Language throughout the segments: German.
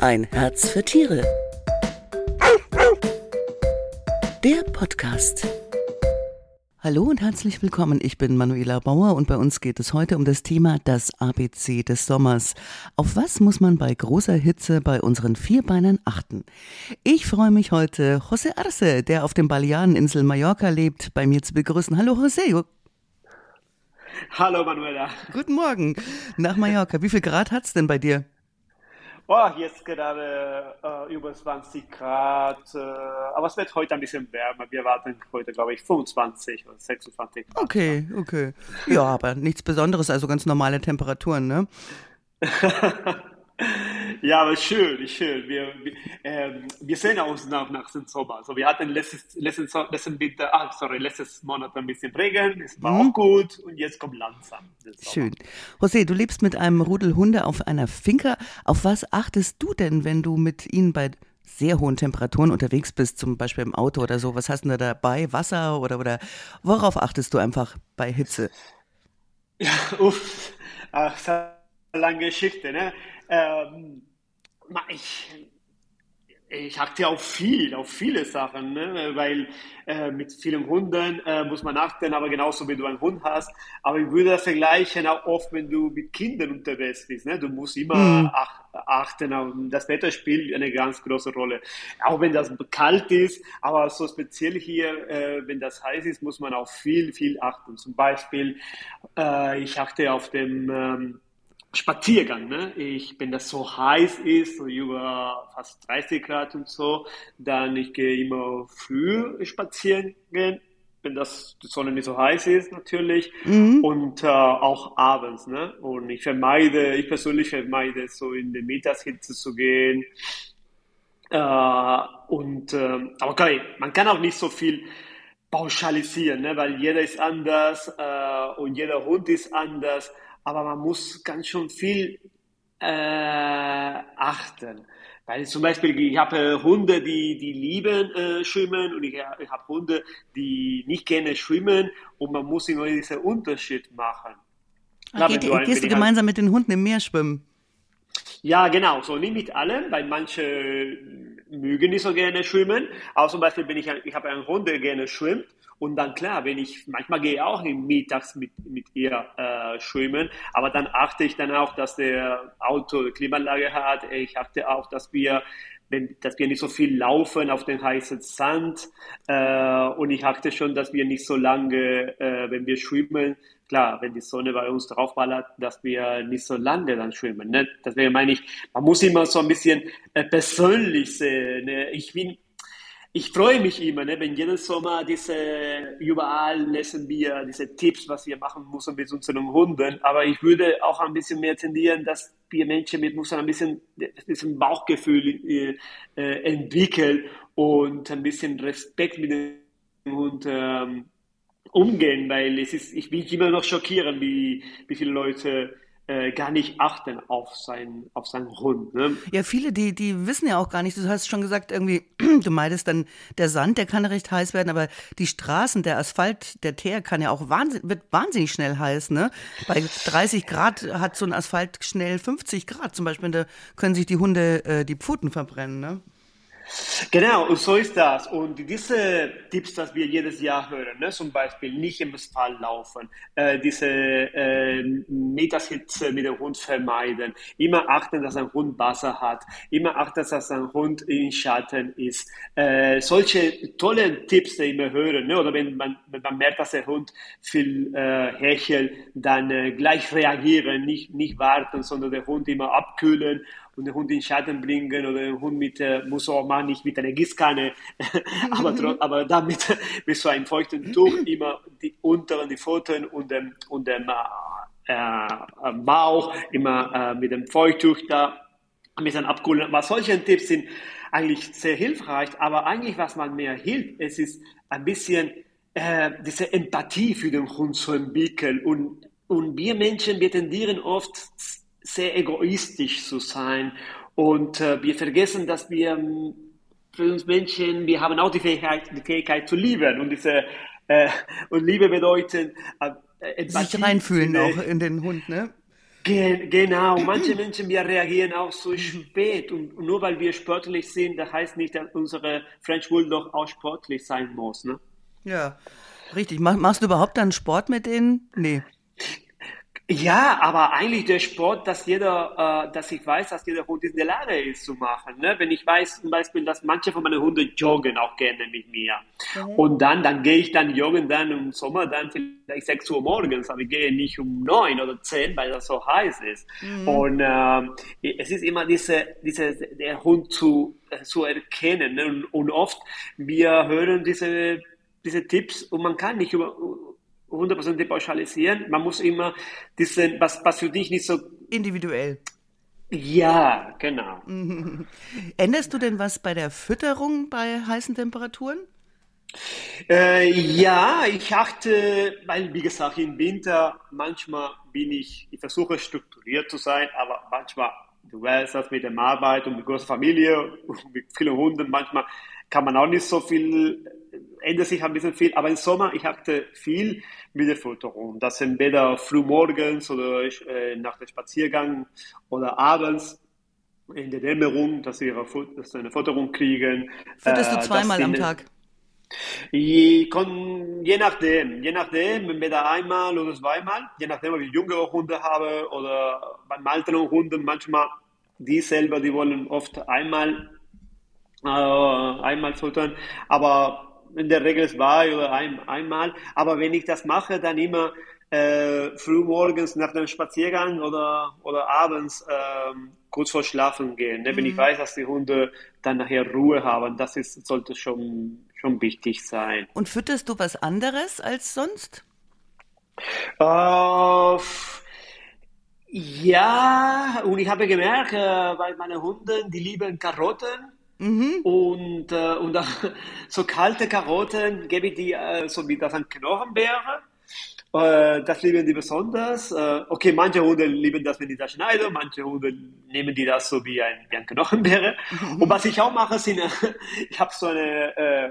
Ein Herz für Tiere. Der Podcast. Hallo und herzlich willkommen. Ich bin Manuela Bauer und bei uns geht es heute um das Thema das ABC des Sommers. Auf was muss man bei großer Hitze bei unseren Vierbeinern achten? Ich freue mich heute, José Arce, der auf dem Baleareninsel Mallorca lebt, bei mir zu begrüßen. Hallo José. Hallo Manuela. Guten Morgen nach Mallorca. Wie viel Grad hat es denn bei dir? Oh, jetzt gerade äh, über 20 Grad, äh, aber es wird heute ein bisschen wärmer. Wir warten heute, glaube ich, 25 oder 26 Grad. Okay, okay. Ja, aber nichts Besonderes, also ganz normale Temperaturen, ne? Ja, aber schön, schön. Wir, wir, ähm, wir sehen aus nach, nach dem Sommer. Also wir hatten letztes, letztes, letzten Winter, ah, sorry, letztes Monat ein bisschen Regen, es war mhm. auch gut und jetzt kommt langsam. Schön. José, du lebst mit einem Rudel Hunde auf einer Finca. Auf was achtest du denn, wenn du mit ihnen bei sehr hohen Temperaturen unterwegs bist, zum Beispiel im Auto oder so? Was hast du da dabei? Wasser oder, oder worauf achtest du einfach bei Hitze? Ja, uff, ach, das ist eine lange Geschichte, ne? Ähm, ich, ich achte auf viel, auf viele Sachen, ne? weil äh, mit vielen Hunden äh, muss man achten, aber genauso wie du einen Hund hast. Aber ich würde das vergleichen auch oft, wenn du mit Kindern unterwegs bist. Ne? Du musst immer mhm. ach, achten, das Wetter spielt eine ganz große Rolle. Auch wenn das kalt ist, aber so speziell hier, äh, wenn das heiß ist, muss man auf viel, viel achten. Zum Beispiel, äh, ich achte auf dem ähm, Spaziergang, ne? Ich, wenn das so heiß ist, so über fast 30 Grad und so, dann ich gehe immer früh spazieren gehen, wenn das die Sonne nicht so heiß ist natürlich mhm. und äh, auch abends, ne? Und ich vermeide, ich persönlich vermeide so in die Mittagshitze zu gehen. Äh, und äh, aber okay, man kann auch nicht so viel pauschalisieren, ne? weil jeder ist anders äh, und jeder Hund ist anders aber man muss ganz schön viel äh, achten. Weil zum Beispiel, ich habe äh, Hunde, die, die lieben äh, schwimmen und ich, ich habe Hunde, die nicht gerne schwimmen und man muss immer diesen Unterschied machen. Klar, geht, du, gehst du gemeinsam halt, mit den Hunden im Meer schwimmen? Ja, genau. So nicht mit allen, weil manche mögen nicht so gerne schwimmen. Aber zum Beispiel, wenn ich, ich habe einen Hund, der gerne schwimmt und dann klar, wenn ich, manchmal gehe ich auch mittags mit, mit ihr äh, schwimmen, aber dann achte ich dann auch, dass der Auto Klimaanlage hat. Ich achte auch, dass wir wenn, dass wir nicht so viel laufen auf den heißen Sand. Äh, und ich achte schon, dass wir nicht so lange, äh, wenn wir schwimmen, klar, wenn die Sonne bei uns draufballert, dass wir nicht so lange dann schwimmen. Ne? Deswegen meine ich, man muss immer so ein bisschen äh, persönlich sehen. Ne? Ich bin ich freue mich immer, ne, wenn jeden Sommer diese, überall lesen wir diese Tipps, was wir machen müssen mit unseren Hunden. Aber ich würde auch ein bisschen mehr tendieren, dass wir Menschen mit Mustern ein bisschen, ein Bauchgefühl äh, äh, entwickeln und ein bisschen Respekt mit dem Hund ähm, umgehen, weil es ist, ich bin immer noch schockierend, wie, wie viele Leute äh, gar nicht achten auf, sein, auf seinen Hund. Ne? Ja, viele, die, die wissen ja auch gar nicht. Du hast schon gesagt, irgendwie, du meidest dann der Sand, der kann recht heiß werden, aber die Straßen, der Asphalt, der Teer kann ja auch wahnsinnig, wird wahnsinnig schnell heiß. Ne? Bei 30 Grad hat so ein Asphalt schnell 50 Grad zum Beispiel. Da können sich die Hunde äh, die Pfoten verbrennen. Ne? Genau, und so ist das. Und diese Tipps, die wir jedes Jahr hören, ne, zum Beispiel nicht im Asphalt laufen, äh, diese äh, Mittagshitze mit dem Hund vermeiden, immer achten, dass ein Hund Wasser hat, immer achten, dass ein Hund in Schatten ist. Äh, solche tollen Tipps, die wir hören, ne, oder wenn man, wenn man merkt, dass der Hund viel äh, hechelt, dann äh, gleich reagieren, nicht, nicht warten, sondern den Hund immer abkühlen und den Hund in Schatten bringen oder den Hund mit, äh, muss auch mal nicht mit einer Gießkanne, aber, aber damit mit so einem feuchten Tuch immer die unteren, die Pfoten und dem, und dem äh, äh, Bauch immer äh, mit dem Feuchttuch da. Ein bisschen abkühlen. Aber solche Tipps sind eigentlich sehr hilfreich, aber eigentlich was man mehr hilft, es ist ein bisschen äh, diese Empathie für den Hund zu entwickeln. Und und wir Menschen, wir tendieren oft sehr egoistisch zu sein. Und äh, wir vergessen, dass wir ähm, für uns Menschen, wir haben auch die Fähigkeit, die Fähigkeit zu lieben. Und, diese, äh, und Liebe bedeutet äh, sich reinfühlen auch in den Hund, ne? Ge genau, manche Menschen, wir reagieren auch so spät und, nur weil wir sportlich sind, das heißt nicht, dass unsere French Bulldog auch sportlich sein muss. Ne? Ja, richtig. Machst du überhaupt dann Sport mit denen? Nee. Ja, aber eigentlich der Sport, dass jeder, äh, dass ich weiß, dass jeder Hund in der Lage ist zu machen. Ne? Wenn ich weiß zum Beispiel, dass manche von meinen Hunden joggen auch gerne mit mir. Mhm. Und dann, dann gehe ich dann joggen dann im Sommer dann vielleicht 6 Uhr morgens, aber ich gehe nicht um 9 oder 10, weil das so heiß ist. Mhm. Und äh, es ist immer diese, diese, der Hund zu, äh, zu erkennen. Ne? Und, und oft, wir hören diese, diese Tipps und man kann nicht über, 100% pauschalisieren. Man muss immer diesen, was, was für dich nicht so. Individuell. Ja, genau. Änderst du denn was bei der Fütterung bei heißen Temperaturen? Äh, ja, ich achte, weil wie gesagt, im Winter manchmal bin ich, ich versuche strukturiert zu sein, aber manchmal, du weißt das mit der Arbeit und mit großer Familie und mit vielen Hunden, manchmal kann man auch nicht so viel ändert sich ein bisschen viel, aber im Sommer, ich hatte viel mit der Fütterung. Das sind entweder frühmorgens oder äh, nach dem Spaziergang oder abends in der Dämmerung, dass sie, ihre, dass sie eine Futterung kriegen. Fütterst du äh, zweimal am Tag? Je, je nachdem, je nachdem, entweder einmal oder zweimal, je nachdem, ob ich jüngere Hunde habe oder beim älteren Hunden manchmal, die selber, die wollen oft einmal, äh, einmal füttern, aber in der Regel zwei oder ein, einmal. Aber wenn ich das mache, dann immer äh, früh morgens nach dem Spaziergang oder, oder abends äh, kurz vor Schlafen gehen. Ne? Wenn mhm. ich weiß, dass die Hunde dann nachher Ruhe haben, das ist, sollte schon, schon wichtig sein. Und fütterst du was anderes als sonst? Uh, ja, und ich habe gemerkt, äh, bei meinen Hunden, die lieben Karotten. Mhm. Und, äh, und dann, so kalte Karotten gebe ich die äh, so wie das an Knochenbeere. Äh, das lieben die besonders. Äh, okay, manche Hunde lieben das, wenn die das schneiden, manche Hunde nehmen die das so wie ein, wie ein Knochenbeere. Mhm. Und was ich auch mache, sind, ich habe so eine, äh,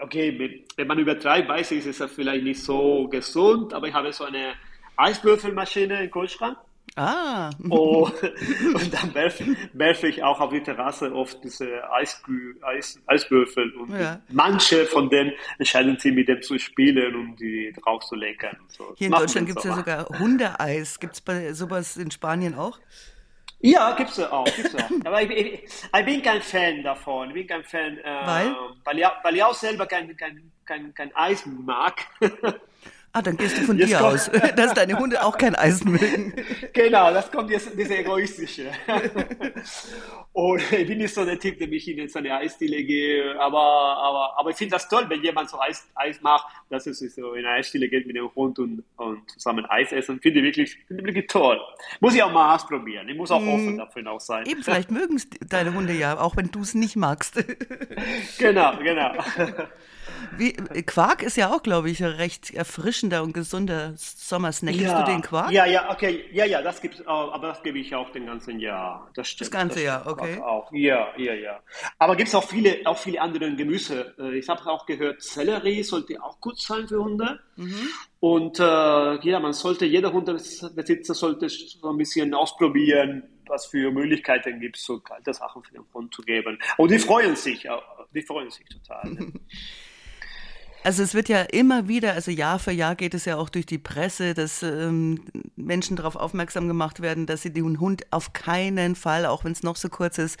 okay, wenn man übertreibt, weiß ich, ist es vielleicht nicht so gesund, aber ich habe so eine Eiswürfelmaschine im Kühlschrank. Ah. Oh, und dann werfe, werfe ich auch auf die Terrasse oft diese Eisbü Eis, Eiswürfel. Und ja. manche von denen entscheiden sich mit dem zu spielen, um die drauf zu leckern. So. Hier in Deutschland gibt es ja sogar Hundeeis. Gibt es bei sowas in Spanien auch? Ja, gibt es auch, gibt's auch. Aber ich, ich, ich, bin kein Fan davon. Ich bin kein Fan, äh, weil? Weil, ich, weil ich auch selber kein, kein, kein, kein Eis mag. Ah, dann gehst du von jetzt dir kommt, aus, dass deine Hunde auch kein Eisen mögen. Genau, das kommt jetzt, diese egoistische. Und ich bin nicht so der Typ, der mich in eine Eisdiele gehe, aber, aber, aber ich finde das toll, wenn jemand so Eis, Eis macht, dass es so in eine Eisdiele geht mit dem Hund und, und zusammen Eis essen. Finde ich wirklich, finde ich wirklich toll. Muss ich auch mal ausprobieren. Ich muss auch offen mm. dafür auch sein. Eben, vielleicht mögen deine Hunde ja, auch wenn du es nicht magst. genau, genau. Wie, Quark ist ja auch, glaube ich, ein recht erfrischender und gesunder Sommersnack. Ja, Gibst du den Quark? Ja, ja, okay. Ja, ja, das gibt's auch, aber das gebe ich auch den ganzen Jahr. Das stimmt. Das ganze das Jahr, okay. Auch. Ja, ja, ja. Aber gibt es auch viele, auch viele andere Gemüse. Äh, ich habe auch gehört, Sellerie sollte auch gut sein für Hunde. Mhm. Und äh, ja, man sollte, jeder Hundebesitzer sollte so ein bisschen ausprobieren, was für Möglichkeiten gibt es, so kalte Sachen für den Hund zu geben. Und die freuen sich, die freuen sich total. Also es wird ja immer wieder, also Jahr für Jahr geht es ja auch durch die Presse, dass ähm, Menschen darauf aufmerksam gemacht werden, dass sie den Hund auf keinen Fall, auch wenn es noch so kurz ist,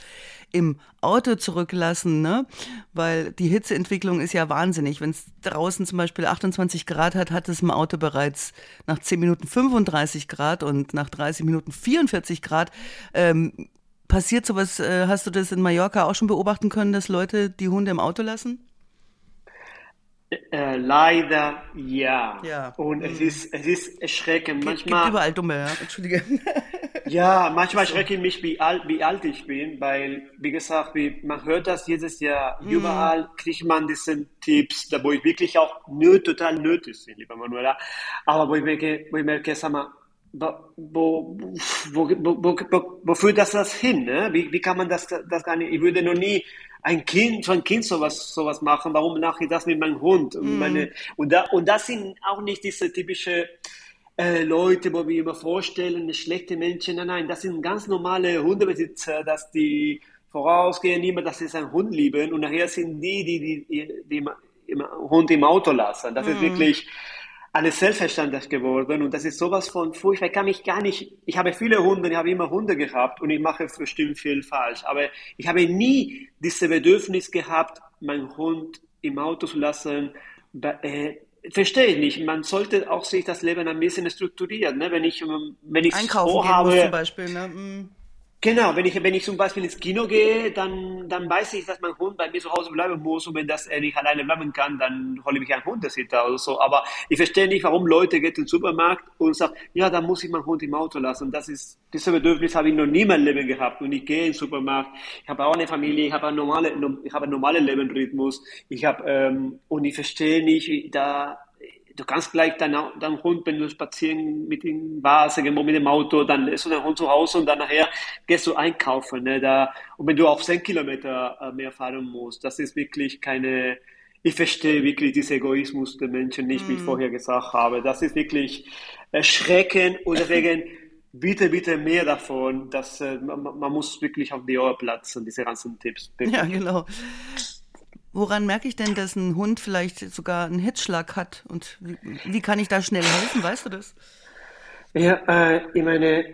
im Auto zurücklassen, ne? Weil die Hitzeentwicklung ist ja wahnsinnig. Wenn es draußen zum Beispiel 28 Grad hat, hat es im Auto bereits nach 10 Minuten 35 Grad und nach 30 Minuten 44 Grad. Ähm, passiert sowas, äh, hast du das in Mallorca auch schon beobachten können, dass Leute die Hunde im Auto lassen? Äh, leider ja. ja. Und mhm. es, ist, es ist erschreckend. Manchmal, gibt überall dumme, ja. Entschuldige. ja, manchmal erschrecke ich mich, wie alt, wie alt ich bin, weil, wie gesagt, wie, man hört das jedes Jahr. Mhm. Überall kriegt man diese Tipps, da wo ich wirklich auch nöt, total nötig sind, lieber Manuela. Aber wo ich merke, wo ich merke, sag mal, wo, wo, wo, wo, führt das, das hin? Ne? Wie, wie kann man das, das gar nicht? Ich würde noch nie ein Kind, für ein Kind sowas, sowas machen. Warum mache ich das mit meinem Hund? Und, mm. meine, und, da, und das sind auch nicht diese typische äh, Leute, wo wir immer vorstellen, schlechte Menschen. Nein, nein, das sind ganz normale Hundebesitzer, dass die vorausgehen immer, dass sie seinen Hund lieben und nachher sind die, die, die, die, die Hund im Auto lassen. Das mhm. ist wirklich alles selbstverständlich geworden und das ist sowas von furchtbar. Ich kann mich gar nicht, ich habe viele Hunde, ich habe immer Hunde gehabt und ich mache bestimmt viel falsch, aber ich habe nie dieses Bedürfnis gehabt, meinen Hund im Auto zu lassen. Äh, verstehe ich nicht. Man sollte auch sich das Leben ein bisschen strukturieren. Ne? Wenn ich, wenn ich Einkaufen vorhabe, zum Beispiel. Ne? Genau, wenn ich, wenn ich zum Beispiel ins Kino gehe, dann, dann weiß ich, dass mein Hund bei mir zu Hause bleiben muss und wenn das er nicht alleine bleiben kann, dann hole ich mich einen Hundesitter oder so. Aber ich verstehe nicht, warum Leute gehen den Supermarkt und sagen, ja, dann muss ich meinen Hund im Auto lassen. Das ist, dieses Bedürfnis habe ich noch nie in Leben gehabt. Und ich gehe in den Supermarkt, ich habe auch eine Familie, ich habe einen normalen, ich habe einen normalen Lebensrhythmus. Ich habe, ähm, und ich verstehe nicht, da, du kannst gleich deinen, deinen Hund, wenn du spazieren mit ihm warst, irgendwo mit dem Auto, dann lässt du deinen Hund zu Hause und dann nachher gehst du einkaufen. Ne, da, und wenn du auf 10 Kilometer äh, mehr fahren musst, das ist wirklich keine, ich verstehe wirklich diesen Egoismus der Menschen nicht, wie ich mm. vorher gesagt habe. Das ist wirklich erschreckend und deswegen bitte, bitte mehr davon. Dass, äh, man, man, muss wirklich auf die Ohr platzen, diese ganzen Tipps. Bitte. Ja, genau. Woran merke ich denn, dass ein Hund vielleicht sogar einen Hitzschlag hat? Und wie, wie kann ich da schnell helfen? Weißt du das? Ja, äh, ich meine,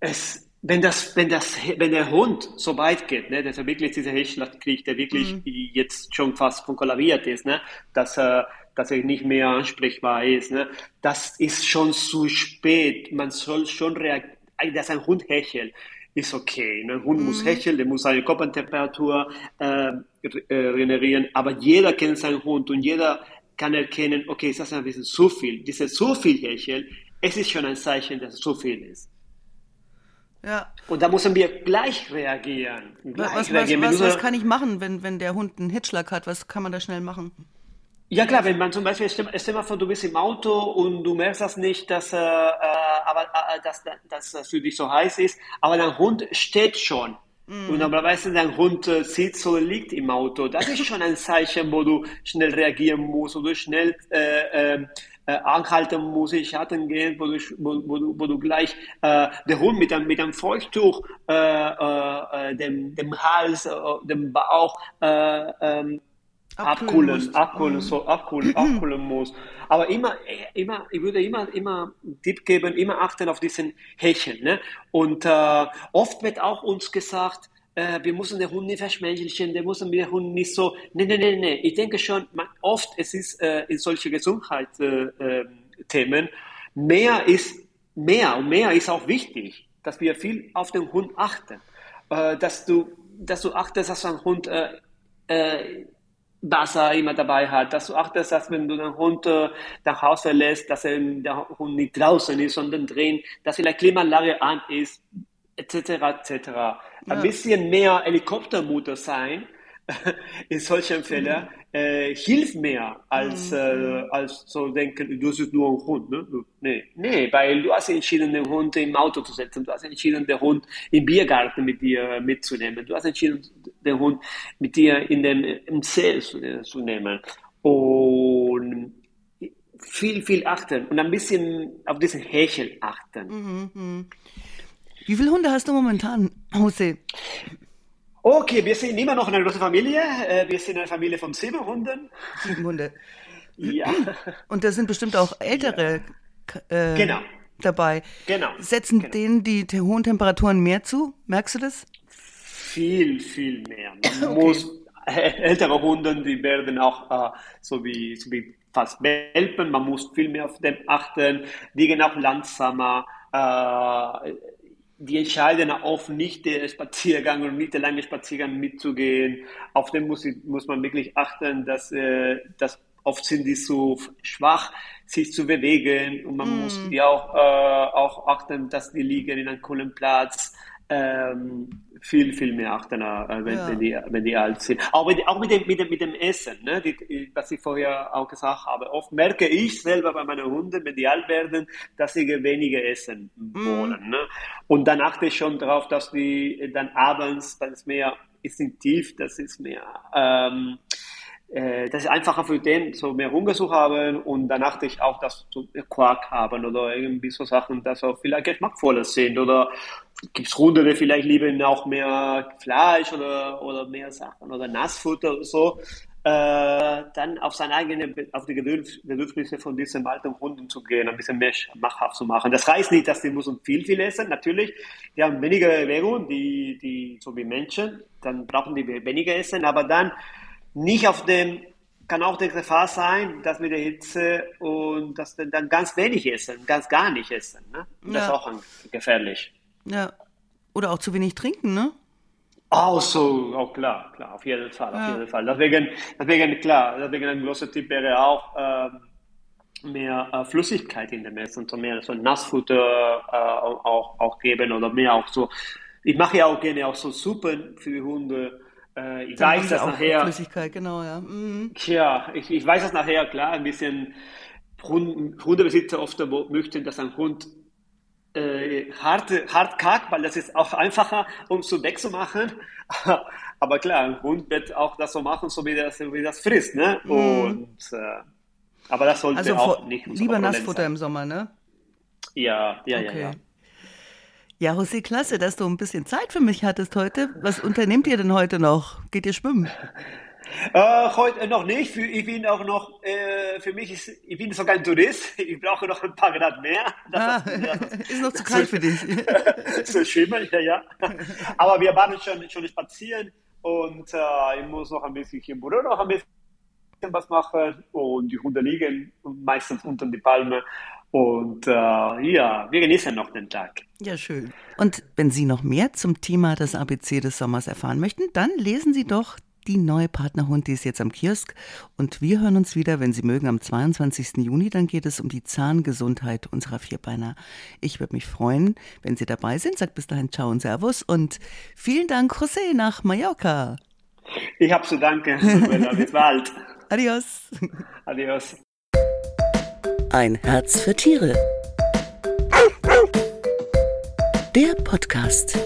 es, wenn, das, wenn, das, wenn der Hund so weit geht, ne, dass er wirklich diese Hitzschlag kriegt, der wirklich mhm. jetzt schon fast von kollabiert ist, ne, dass er, dass er nicht mehr ansprechbar ist, ne, das ist schon zu spät. Man soll schon reagieren, dass ein Hund hechelt ist okay. Ne? Ein Hund mhm. muss hecheln, der muss seine Körpertemperatur äh, regenerieren, aber jeder kennt seinen Hund und jeder kann erkennen, okay, ist das ein bisschen zu viel. Dieses zu viel Hecheln, es ist schon ein Zeichen, dass es zu viel ist. Ja. Und da müssen wir gleich reagieren. Gleich was, reagieren. Was, was, was, kann ich machen, wenn, wenn der Hund einen Hitschlag hat? Was kann man da schnell machen? Ja klar, wenn man zum Beispiel, stell, stell mal vor, du bist im Auto und du merkst das nicht, dass, äh, äh aber, äh, dass, dass das für dich so heiß ist, aber dein Hund steht schon. Mm. Und normalerweise dein Hund äh, sitzt oder liegt im Auto. Das ist schon ein Zeichen, wo du schnell reagieren musst, wo du schnell äh, äh, äh, anhalten musst, in Schatten gehen, wo du, wo, du, wo du gleich äh, der Hund mit einem, mit einem Feuchttuch äh, äh, dem, dem Hals, äh, dem Bauch äh, ähm, abkühlen, abkühlen, mhm. so abkühlen, abkühlen muss. Aber immer, immer, ich würde immer, immer Tipp geben, immer achten auf diesen Häkchen. Ne? Und äh, oft wird auch uns gesagt, äh, wir müssen den Hund nicht verschmenschlichen, wir müssen den Hund nicht so. Nee, nee, nee, nee. Ich denke schon, man, oft es ist äh, in solche Gesundheitsthemen, äh, äh, mehr ist mehr und mehr ist auch wichtig, dass wir viel auf den Hund achten. Äh, dass du, dass du achtest, dass ein Hund äh, äh, Wasser immer dabei hat, dass du achtest, dass wenn du den Hund äh, nach Hause lässt, dass er, der Hund nicht draußen ist, sondern drin, dass vielleicht Klimaanlage an ist, etc., etc. Ja. Ein bisschen mehr Helikoptermutter sein in solchen Fällen mhm äh, hilft mehr als, mhm. äh, als so denken, du bist nur ein Hund. Ne? Nee, nee, weil du hast entschieden, den Hund im Auto zu setzen, du hast entschieden, den Hund im Biergarten mit dir mitzunehmen, du hast entschieden, den Hund mit dir in dem, im Zelt zu, zu nehmen. Und viel, viel achten und ein bisschen auf diesen Hechel achten. Mhm, mh. Wie viele Hunde hast du momentan, Jose? Okay, wir sind immer noch eine große Familie. Äh, wir sind eine Familie von sieben Hunden. Sieben Hunde. Ja. Und da sind bestimmt auch ältere äh, genau. dabei. Genau. Setzen genau. denen die hohen Temperaturen mehr zu? Merkst du das? Viel, viel mehr. Man okay. muss, äh, ältere Hunde, die werden auch äh, so, wie, so wie fast Welpen, man muss viel mehr auf dem achten, die gehen auch langsamer. Äh, die entscheiden oft nicht der Spaziergang und nicht der lange Spaziergang mitzugehen. Auf den muss, muss man wirklich achten, dass, äh, dass oft sind die so schwach, sich zu bewegen und man mm. muss die auch, äh, auch achten, dass die liegen in einem coolen Platz. Ähm, viel, viel mehr achten, äh, wenn, ja. wenn, die, wenn die alt sind. Auch mit, auch mit, dem, mit, dem, mit dem Essen, ne? Die, was ich vorher auch gesagt habe. Oft merke ich selber bei meinen Hunden, wenn die alt werden, dass sie weniger essen mhm. wollen. Mm. Ne? Und dann achte ich schon darauf, dass die dann abends, das ist mehr instinktiv, das ist mehr, ähm, äh, das ist einfacher für den, so mehr Hunger zu haben und danach ich auch das so Quark haben oder irgendwie so Sachen, dass auch vielleicht geschmackvoller sind oder gibt es Hunde, die vielleicht lieben auch mehr Fleisch oder, oder mehr Sachen oder Nassfutter oder so äh, dann auf seine eigene, auf die Bedürfnisse von diesem alten Hunden zu gehen, ein bisschen mehr machhaft zu machen. Das heißt nicht, dass die müssen viel, viel essen. Natürlich, die haben weniger Bewegung, die, die, so wie Menschen, dann brauchen die weniger essen, aber dann nicht auf dem, kann auch die Gefahr sein, dass mit der Hitze und dass dann ganz wenig essen, ganz gar nicht essen. Ne? Das ja. ist auch gefährlich. Ja. Oder auch zu wenig trinken, ne? Auch so, auch klar, klar, auf jeden Fall, auf ja. jeden Fall. Deswegen, deswegen, klar, deswegen ein großer Tipp wäre auch, ähm, mehr äh, Flüssigkeit in dem Essen, so mehr so Nassfutter äh, auch, auch geben oder mehr auch so. Ich mache ja auch gerne auch so Suppen für die Hunde. Äh, ich Dann weiß das nachher. Flüssigkeit, genau, ja. Mhm. Ja, ich, ich weiß das nachher, klar, ein bisschen Hundebesitzer oft möchten, dass ein Hund äh, hart, hart karg, weil das ist auch einfacher, um es so wegzumachen. Aber klar, ein Hund wird auch das so machen, so wie das, wie das frisst. Ne? Mm. Und, äh, aber das sollte also auch nicht Lieber Nassfutter sein. im Sommer, ne? Ja, ja, okay. ja, ja. Ja, José, klasse, dass du ein bisschen Zeit für mich hattest heute. Was unternehmt ihr denn heute noch? Geht ihr schwimmen? Äh, heute noch nicht. Ich bin auch noch, äh, für mich ist, ich bin sogar ein Tourist. Ich brauche noch ein paar Grad mehr. Ah, das, ist noch zu kalt für dich. so schwimmen, ja, ja. Aber wir waren schon, schon spazieren und äh, ich muss noch ein bisschen hier im Büro noch ein bisschen was machen und die Hunde liegen meistens unter die Palme. Und äh, ja, wir genießen noch den Tag. Ja, schön. Und wenn Sie noch mehr zum Thema des ABC des Sommers erfahren möchten, dann lesen Sie doch die neue Partnerhund, die ist jetzt am Kiosk. Und wir hören uns wieder, wenn Sie mögen, am 22. Juni. Dann geht es um die Zahngesundheit unserer Vierbeiner. Ich würde mich freuen, wenn Sie dabei sind. Sag bis dahin Ciao und Servus. Und vielen Dank, José, nach Mallorca. Ich habe zu danken. Bis bald. Adios. Adios. Ein Herz für Tiere. Der Podcast.